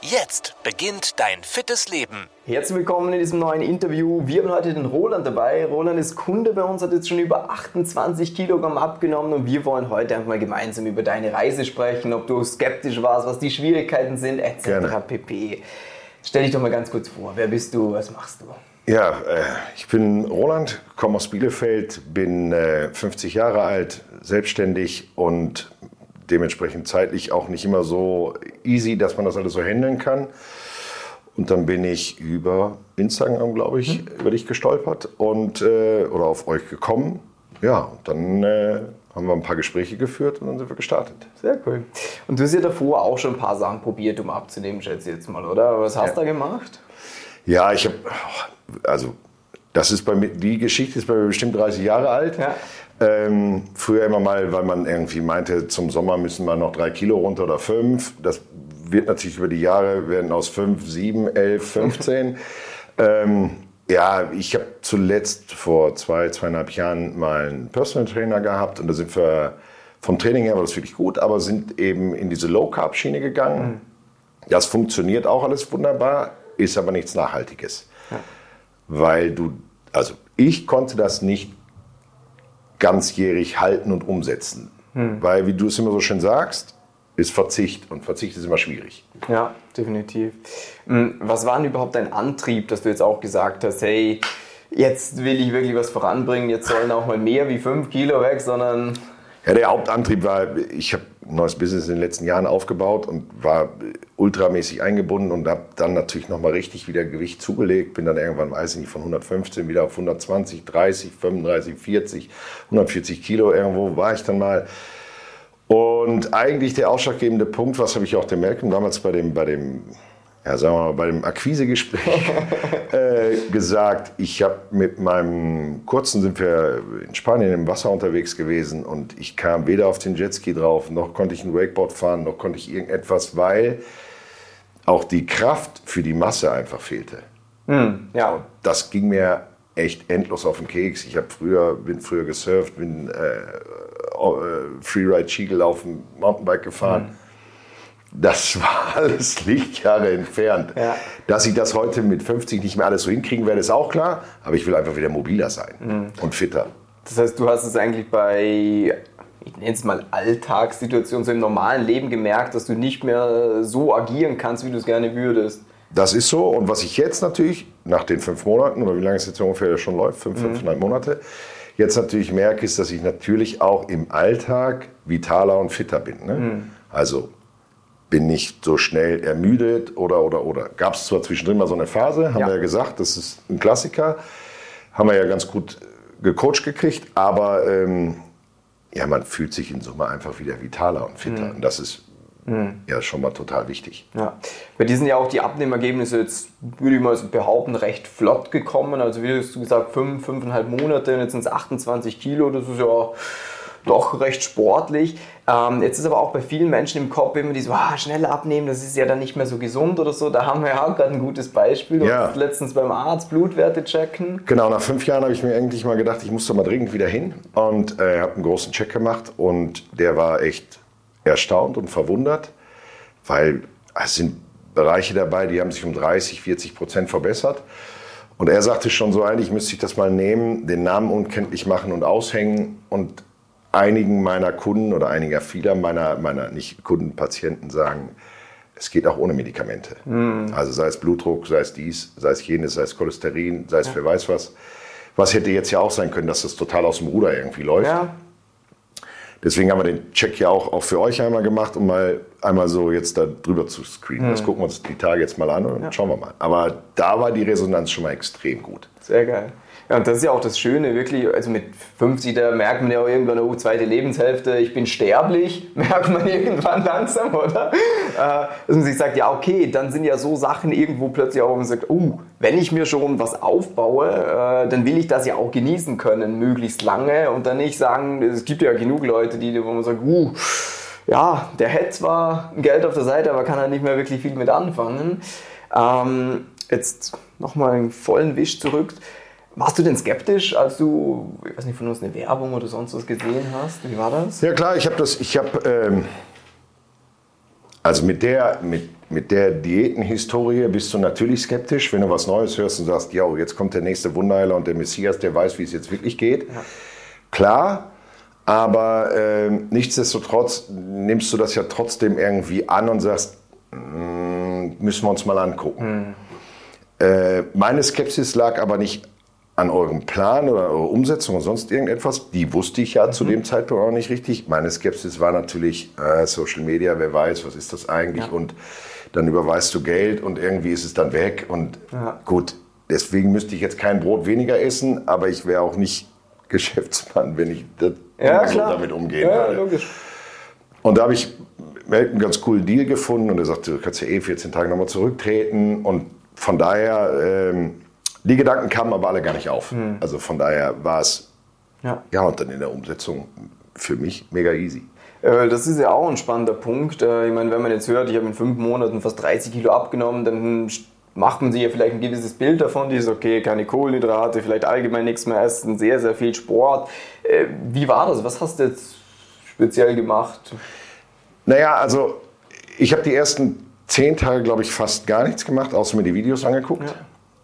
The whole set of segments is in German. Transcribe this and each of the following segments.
Jetzt beginnt dein fittes Leben. Herzlich willkommen in diesem neuen Interview. Wir haben heute den Roland dabei. Roland ist Kunde bei uns, hat jetzt schon über 28 Kilogramm abgenommen und wir wollen heute einfach mal gemeinsam über deine Reise sprechen, ob du skeptisch warst, was die Schwierigkeiten sind, etc. Gerne. pp. Stell dich doch mal ganz kurz vor. Wer bist du? Was machst du? Ja, äh, ich bin Roland, komme aus Bielefeld, bin äh, 50 Jahre alt, selbstständig und dementsprechend zeitlich auch nicht immer so easy, dass man das alles so handeln kann. Und dann bin ich über Instagram, glaube ich, über dich gestolpert und äh, oder auf euch gekommen. Ja, und dann äh, haben wir ein paar Gespräche geführt und dann sind wir gestartet. Sehr cool. Und du hast ja davor auch schon ein paar Sachen probiert, um abzunehmen, schätze ich jetzt mal, oder? Was hast du Ja. da gemacht? Ja, ich habe, also das ist bei mir, die Geschichte ist bei mir bestimmt 30 Jahre alt. Ja. Ähm, früher immer mal, weil man irgendwie meinte, zum Sommer müssen wir noch drei Kilo runter oder fünf. Das wird natürlich über die Jahre, werden aus fünf, sieben, elf, 15. ähm, ja, ich habe zuletzt vor zwei, zweieinhalb Jahren mal einen Personal Trainer gehabt und da sind wir vom Training her war das wirklich gut, aber sind eben in diese Low Carb Schiene gegangen. Das funktioniert auch alles wunderbar, ist aber nichts Nachhaltiges. Weil du, also ich konnte das nicht ganzjährig halten und umsetzen. Weil, wie du es immer so schön sagst, ist Verzicht und Verzicht ist immer schwierig. Ja, definitiv. Hm, Was war denn überhaupt dein Antrieb, dass du jetzt auch gesagt hast, hey, jetzt will ich wirklich was voranbringen, jetzt sollen auch mal mehr wie 5 Kilo weg, sondern Ja, der Hauptantrieb war, ich habe ein neues Business in den letzten Jahren aufgebaut und war ultramäßig eingebunden und habe dann natürlich nochmal richtig wieder Gewicht zugelegt. Bin dann irgendwann, weiß ich nicht, von 115 wieder auf 120, 30, 35, 40, 140 Kilo irgendwo war ich dann mal. Und eigentlich der ausschlaggebende Punkt, was habe ich auch dem Malcolm damals bei dem, bei dem, ja, sagen wir mal, bei dem Akquisegespräch äh, gesagt, ich habe mit meinem kurzen sind wir in Spanien im Wasser unterwegs gewesen und ich kam weder auf den Jetski drauf, noch konnte ich ein Wakeboard fahren, noch konnte ich irgendetwas, weil auch die Kraft für die Masse einfach fehlte. ja, Das ging mir echt endlos auf den Keks. Ich habe früher, bin früher gesurft, bin äh, äh, Freeride Ski gelaufen, Mountainbike gefahren. Das war alles Lichtjahre entfernt. Ja. Dass ich das heute mit 50 nicht mehr alles so hinkriegen werde, ist auch klar. Aber ich will einfach wieder mobiler sein und fitter. das heißt, du hast es eigentlich bei, ich nenne es mal Alltagssituationen, so im normalen Leben gemerkt, dass du nicht mehr so agieren kannst, wie du es gerne würdest. Das ist so. Und was ich jetzt natürlich, nach den fünf Monaten, oder wie lange es jetzt ungefähr schon läuft, fünf, fünfeinhalb Monate, jetzt natürlich merke, ist, dass ich natürlich auch im Alltag vitaler und fitter bin. Ne? Also bin nicht so schnell ermüdet oder, oder, oder. Gab es zwar zwischendrin mal so eine Phase, haben Ja. wir ja gesagt, das ist ein Klassiker. Haben wir ja ganz gut gecoacht gekriegt, aber ähm, ja, man fühlt sich in Summe einfach wieder vitaler und fitter. Und das ist ja schon mal total wichtig. Ja. Bei dir sind ja auch die Abnehmergebnisse jetzt, würde ich mal so behaupten, recht flott gekommen. Also wie hast du gesagt, fünf, fünfeinhalb Monate und jetzt sind es 28 Kilo. Das ist ja doch recht sportlich. Ähm, jetzt ist aber auch bei vielen Menschen im Kopf immer dieses, ah, schnell abnehmen, das ist ja dann nicht mehr so gesund oder so. Da haben wir ja auch gerade ein gutes Beispiel. Ja. letztens beim Arzt Blutwerte checken. Genau, nach fünf Jahren habe ich mir eigentlich mal gedacht, ich muss da mal dringend wieder hin und äh, habe einen großen Check gemacht und der war echt erstaunt und verwundert, weil es sind Bereiche dabei, die haben sich um 30, 40 Prozent verbessert. Und er sagte schon so, eigentlich müsste ich das mal nehmen, den Namen unkenntlich machen und aushängen und einigen meiner Kunden oder einiger vieler meiner, meiner nicht Kunden, Patienten sagen, es geht auch ohne Medikamente. Also sei es Blutdruck, sei es dies, sei es jenes, sei es Cholesterin, sei es wer weiß was. Was hätte jetzt ja auch sein können, dass das total aus dem Ruder irgendwie läuft. Ja, Deswegen haben wir den Check ja auch, auch für euch einmal gemacht, um mal einmal so jetzt da drüber zu screenen. Das gucken wir uns die Tage jetzt mal an und schauen wir mal. Aber da war die Resonanz schon mal extrem gut. sehr geil. Ja, und das ist ja auch das Schöne, wirklich, also mit 50, da merkt man ja auch irgendwann, oh, zweite Lebenshälfte, ich bin sterblich, merkt man irgendwann langsam, oder? Äh, dass man sich sagt, ja, okay, dann sind ja so Sachen irgendwo plötzlich auch, wo man sagt, oh, wenn ich mir schon was aufbaue, äh, dann will ich das ja auch genießen können, möglichst lange und dann nicht sagen, es gibt ja genug Leute, die, wo man sagt, uh, ja, der hätte zwar Geld auf der Seite, aber kann halt nicht mehr wirklich viel mit anfangen. Ähm, jetzt nochmal einen vollen Wisch zurück. Warst du denn skeptisch, als du, ich weiß nicht, von uns eine Werbung oder sonst was gesehen hast? Wie war das? Ja klar, ich habe das, ich habe, ähm, also mit der, mit, mit der Diätenhistorie bist du natürlich skeptisch, wenn du was Neues hörst und sagst, ja, jetzt kommt der nächste Wunderheiler und der Messias, der weiß, wie es jetzt wirklich geht. Ja. Klar, aber äh, nichtsdestotrotz nimmst du das ja trotzdem irgendwie an und sagst, mm, müssen wir uns mal angucken. Hm. Äh, meine Skepsis lag aber nicht an eurem Plan oder eurer Umsetzung oder sonst irgendetwas. Die wusste ich ja mhm. zu dem Zeitpunkt auch nicht richtig. Meine Skepsis war natürlich äh, Social Media, wer weiß, was ist das eigentlich? Ja. Und dann überweist du Geld und irgendwie ist es dann weg. Und ja. gut, deswegen müsste ich jetzt kein Brot weniger essen, aber ich wäre auch nicht Geschäftsmann, wenn ich ja, so damit umgehen ja, würde. Logisch. Und da habe ich einen ganz coolen Deal gefunden und er sagte, du kannst ja eh 14 Tage nochmal zurücktreten. Und von daher ähm, die Gedanken kamen aber alle gar nicht auf. Mhm. Also von daher war es, ja. ja, und dann in der Umsetzung für mich mega easy. Äh, das ist ja auch ein spannender Punkt. Äh, ich meine, wenn man jetzt hört, ich habe in fünf Monaten fast 30 Kilo abgenommen, dann macht man sich ja vielleicht ein gewisses Bild davon, dieses, okay, keine Kohlenhydrate, vielleicht allgemein nichts mehr essen, sehr, sehr viel Sport. Äh, wie war das? Was hast du jetzt speziell gemacht? Naja, also ich habe die ersten zehn Tage, glaube ich, fast gar nichts gemacht, außer mir die Videos angeguckt. Ja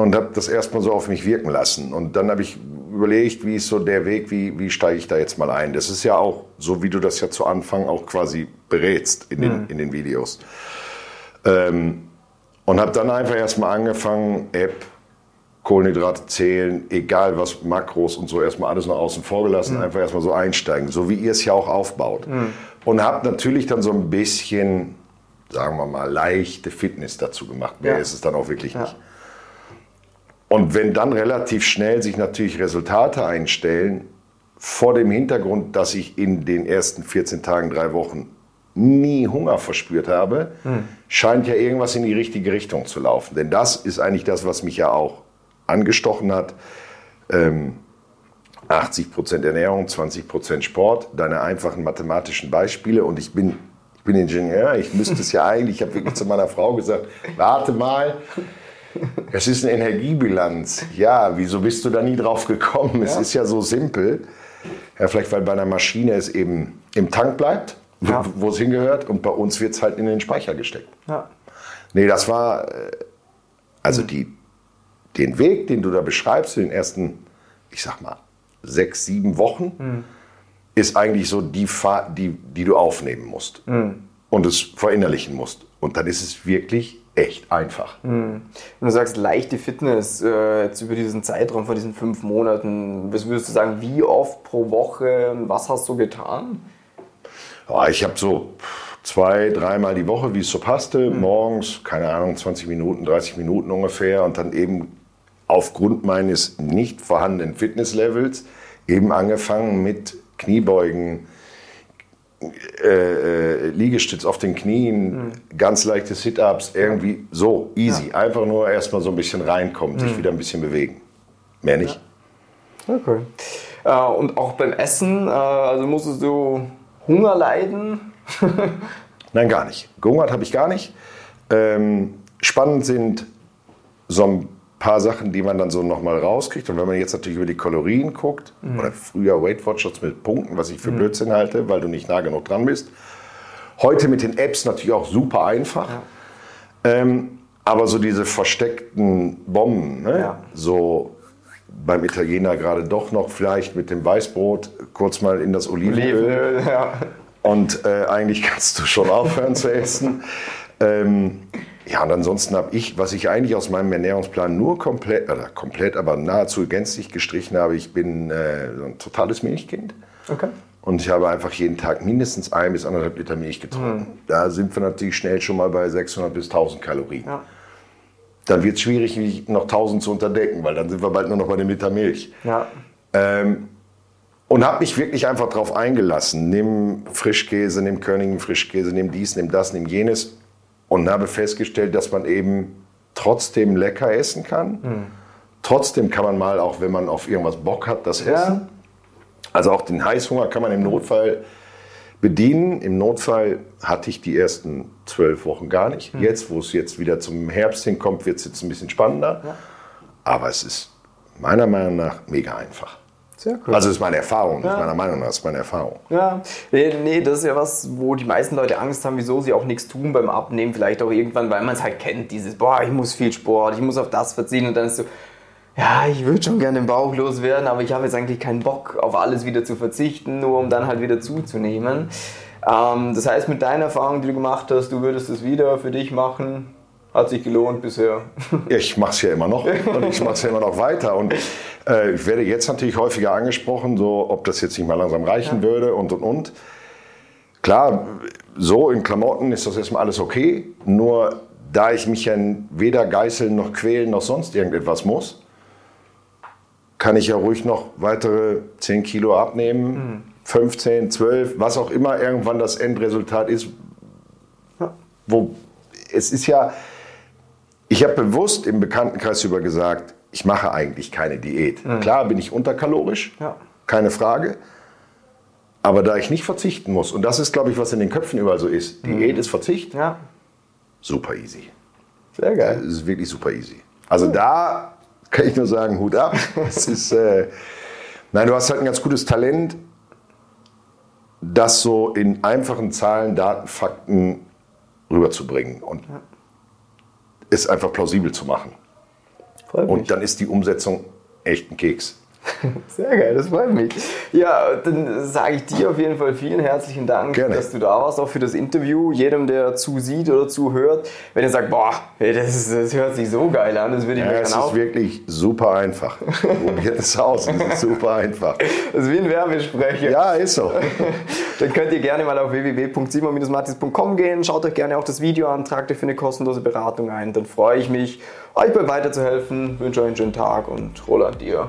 und habe das erstmal so auf mich wirken lassen. Und dann habe ich überlegt, wie ist so der Weg, wie, wie steige ich da jetzt mal ein. Das ist ja auch, so wie du das ja zu Anfang auch quasi berätst in den, mhm. in den Videos. Ähm, und habe dann einfach erstmal angefangen, App, Kohlenhydrate zählen, egal was, Makros und so, erstmal alles nach außen vorgelassen, mhm. einfach erstmal so einsteigen, so wie ihr es ja auch aufbaut. Mhm. Und habe natürlich dann so ein bisschen, sagen wir mal, leichte Fitness dazu gemacht. Mehr ja. ist es dann auch wirklich ja. nicht. Und wenn dann relativ schnell sich natürlich Resultate einstellen, vor dem Hintergrund, dass ich in den ersten 14 Tagen, drei Wochen nie Hunger verspürt habe, hm. scheint ja irgendwas in die richtige Richtung zu laufen. Denn das ist eigentlich das, was mich ja auch angestochen hat. Ähm, 80 Prozent Ernährung, 20 Prozent Sport, deine einfachen mathematischen Beispiele. Und ich bin, ich bin Ingenieur, ich müsste es ja eigentlich, ich habe wirklich zu meiner Frau gesagt, warte mal, es ist eine Energiebilanz. Ja, wieso bist du da nie drauf gekommen? Es ist ja so simpel. Ja, vielleicht weil bei einer Maschine es eben im Tank bleibt, ja. wo, es hingehört, und bei uns wird es halt in den Speicher gesteckt. Ja. Nee, das war, äh, also die, den Weg, den du da beschreibst, in den ersten, ich sag mal, sechs, sieben Wochen, mhm. ist eigentlich so die Fahrt, die, die du aufnehmen musst mhm. und es verinnerlichen musst. Und dann ist es wirklich echt einfach. Mhm. Du sagst leichte Fitness äh, jetzt über diesen Zeitraum von diesen fünf Monaten. Was würdest du sagen, wie oft pro Woche und was hast du getan? Ja, ich habe so zwei, dreimal die Woche, wie es so passte. Mhm. Morgens, keine Ahnung, 20 Minuten, 30 Minuten ungefähr. Und dann eben aufgrund meines nicht vorhandenen Fitnesslevels eben angefangen mit Kniebeugen, äh, äh, Liegestütz auf den Knien, mhm. ganz leichte Sit-Ups, irgendwie so, easy. Ja. Einfach nur erstmal so ein bisschen reinkommen, mhm. sich wieder ein bisschen bewegen. Mehr nicht. Ja. Okay. Äh, und auch beim Essen, äh, also musstest du Hunger leiden? Nein, gar nicht. Gehungert habe ich gar nicht. Ähm, spannend sind so ein paar Sachen, die man dann so nochmal rauskriegt. Und wenn man jetzt natürlich über die Kalorien guckt, mhm. oder früher Weight Watchers mit Punkten, was ich für mhm. Blödsinn halte, weil du nicht nah genug dran bist. Heute mit den Apps natürlich auch super einfach. Ja. Ähm, aber so diese versteckten Bomben, ne? ja. so beim Italiener gerade doch noch vielleicht mit dem Weißbrot kurz mal in das Olivenöl. Olivenöl ja. Und äh, eigentlich kannst du schon aufhören zu essen. Ähm, ja, und ansonsten habe ich, was ich eigentlich aus meinem Ernährungsplan nur komplett, oder komplett, aber nahezu gänzlich gestrichen habe, ich bin äh, so ein totales Milchkind. Okay. Und ich habe einfach jeden Tag mindestens ein bis anderthalb Liter Milch getrunken. Mhm. Da sind wir natürlich schnell schon mal bei 600 bis 1000 Kalorien. Ja. dann wird es schwierig, noch 1000 zu unterdecken, weil dann sind wir bald nur noch bei dem Liter Milch. Ja. Ähm, und habe mich wirklich einfach darauf eingelassen. Nimm Frischkäse, nimm Körnigen Frischkäse, nimm dies, nimm das, nimm jenes. Und habe festgestellt, dass man eben trotzdem lecker essen kann. Hm. Trotzdem kann man mal, auch wenn man auf irgendwas Bock hat, das Ja. essen. Also auch den Heißhunger kann man im Notfall bedienen. Im Notfall hatte ich die ersten zwölf Wochen gar nicht. Hm. Jetzt, wo es jetzt wieder zum Herbst hinkommt, wird es jetzt ein bisschen spannender. Aber es ist meiner Meinung nach mega einfach. Sehr cool. Also das ist meine Erfahrung, Ja. meiner Meinung nach, das ist meine Erfahrung. Ja, nee, nee, das ist ja was, wo die meisten Leute Angst haben, wieso sie auch nichts tun beim Abnehmen. Vielleicht auch irgendwann, weil man es halt kennt, dieses, boah, ich muss viel Sport, ich muss auf das verzichten. Und dann ist so, ja, ich würde schon gerne den Bauch loswerden, aber ich habe jetzt eigentlich keinen Bock, auf alles wieder zu verzichten, nur um dann halt wieder zuzunehmen. Ähm, das heißt, mit deiner Erfahrung, die du gemacht hast, du würdest es wieder für dich machen. Hat sich gelohnt bisher. Ich mache es ja immer noch und ich mache es ja immer noch weiter. Und äh, ich werde jetzt natürlich häufiger angesprochen, so ob das jetzt nicht mal langsam reichen würde und und und. Klar, so in Klamotten ist das erstmal alles okay. Nur da ich mich ja weder geißeln noch quälen noch sonst irgendetwas muss, kann ich ja ruhig noch weitere 10 Kilo abnehmen, 15, 12, was auch immer irgendwann das Endresultat ist. Wo es ist ja, ich habe bewusst im Bekanntenkreis über gesagt, ich mache eigentlich keine Diät. Klar bin ich unterkalorisch, Ja. keine Frage. Aber da ich nicht verzichten muss, und das ist, glaube ich, was in den Köpfen überall so ist, Diät ist Verzicht, Ja, super easy. sehr Das geil. ist wirklich super easy. Also da kann ich nur sagen, Hut ab. Es ist, äh, nein, du hast halt ein ganz gutes Talent, das so in einfachen Zahlen, Daten, Fakten rüberzubringen und es einfach plausibel zu machen. Und dann ist die Umsetzung echt ein Keks. Sehr geil, das freut mich. Ja, dann sage ich dir auf jeden Fall vielen herzlichen Dank, Gerne. dass du da warst, auch für das Interview. Jedem, der zusieht oder zuhört, wenn ihr sagt, boah, ey, das, das hört sich so geil an, das würde ich Ja, mir es gerne ist auch. wirklich super einfach. Probiert es aus, es ist super einfach. Das ist wie ein Werbesprecher. Ja, ist so. Dann könnt ihr gerne mal auf www.simon-matis.com gehen. Schaut euch gerne auch das Video an, tragt euch für eine kostenlose Beratung ein. Dann freue ich mich, euch bei weiterzuhelfen. Wünsche euch einen schönen Tag und Roland dir